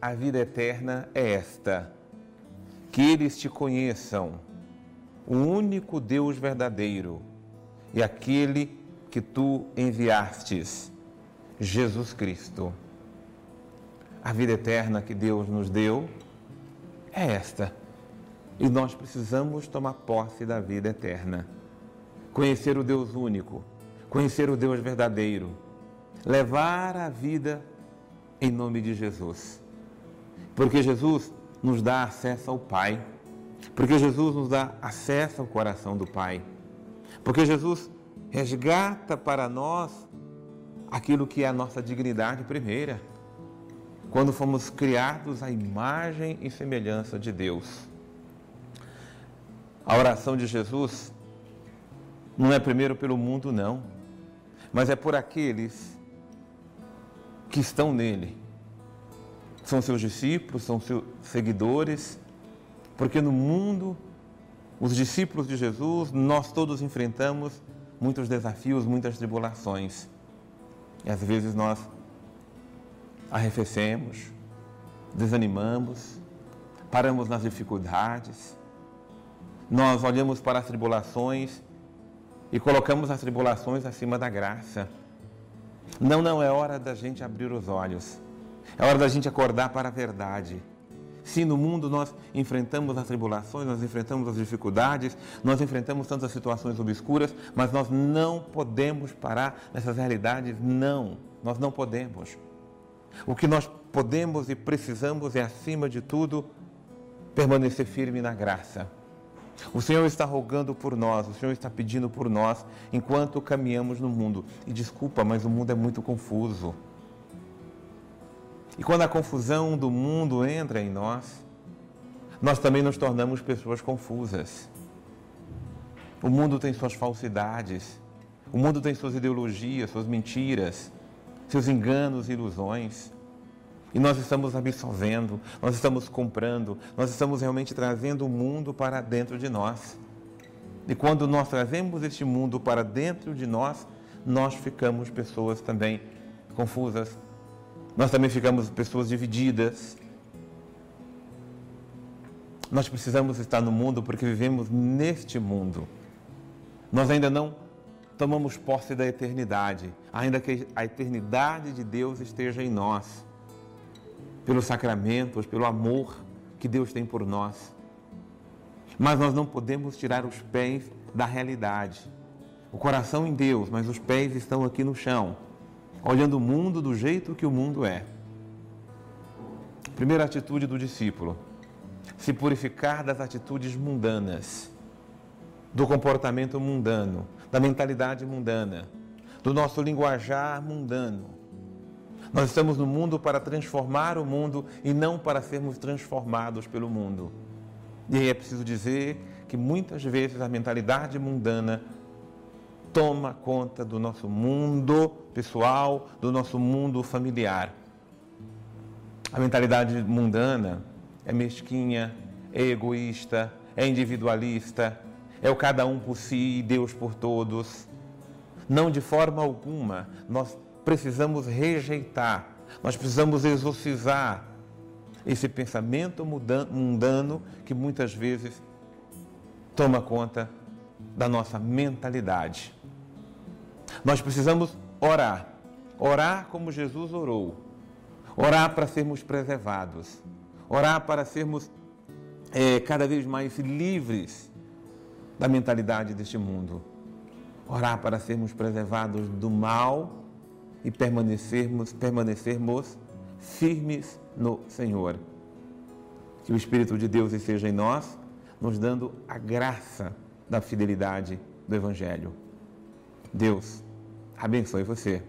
A vida eterna é esta: que eles te conheçam, o único Deus verdadeiro e aquele que tu enviastes, Jesus Cristo. A vida eterna que Deus nos deu é esta. E nós precisamos tomar posse da vida eterna. Conhecer o Deus único, conhecer o Deus verdadeiro, levar a vida em nome de Jesus. Porque Jesus nos dá acesso ao Pai. Porque Jesus nos dá acesso ao coração do Pai. Porque Jesus resgata para nós aquilo que é a nossa dignidade primeira. Quando fomos criados à imagem e semelhança de Deus. A oração de Jesus não é primeiro pelo mundo, não, mas é por aqueles que estão nele. São seus discípulos, são seus seguidores, porque no mundo, os discípulos de Jesus, nós todos enfrentamos muitos desafios, muitas tribulações. E às vezes nós arrefecemos, desanimamos, paramos nas dificuldades, nós olhamos para as tribulações e colocamos as tribulações acima da graça. Não, não, é hora da gente abrir os olhos. É hora da gente acordar para a verdade. Se no mundo nós enfrentamos as tribulações, nós enfrentamos as dificuldades, nós enfrentamos tantas situações obscuras, mas nós não podemos parar nessas realidades, não. Nós não podemos. O que nós podemos e precisamos é, acima de tudo, permanecer firme na graça o Senhor está rogando por nós, o Senhor está pedindo por nós enquanto caminhamos no mundo. E desculpa, mas o mundo é muito confuso. E quando a confusão do mundo entra em nós, nós também nos tornamos pessoas confusas. O mundo tem suas falsidades, o mundo tem suas ideologias, suas mentiras, seus enganos e ilusões. E nós estamos absorvendo, nós estamos comprando, nós estamos realmente trazendo o mundo para dentro de nós. E quando nós trazemos este mundo para dentro de nós, nós ficamos pessoas também confusas, nós também ficamos pessoas divididas. Nós precisamos estar no mundo porque vivemos neste mundo. Nós ainda não tomamos posse da eternidade, ainda que a eternidade de Deus esteja em nós pelos sacramentos, pelo amor que Deus tem por nós. Mas nós não podemos tirar os pés da realidade. O coração em Deus, mas os pés estão aqui no chão, olhando o mundo do jeito que o mundo é. Primeira atitude do discípulo: se purificar das atitudes mundanas, do comportamento mundano, da mentalidade mundana, do nosso linguajar mundano nós estamos no mundo para transformar o mundo e não para sermos transformados pelo mundo. E aí é preciso dizer que muitas vezes a mentalidade mundana toma conta do nosso mundo pessoal, do nosso mundo familiar. A mentalidade mundana é mesquinha, é egoísta, é individualista, é o cada um por si e Deus por todos. Não de forma alguma nós precisamos rejeitar, nós precisamos exorcizar esse pensamento mundano que muitas vezes toma conta da nossa mentalidade. Nós precisamos orar, orar como Jesus orou, orar para sermos preservados, orar para sermos é, cada vez mais livres da mentalidade deste mundo, orar para sermos preservados do mal e permanecermos, permanecermos firmes no Senhor. Que o Espírito de Deus esteja em nós, nos dando a graça da fidelidade do Evangelho. Deus abençoe você.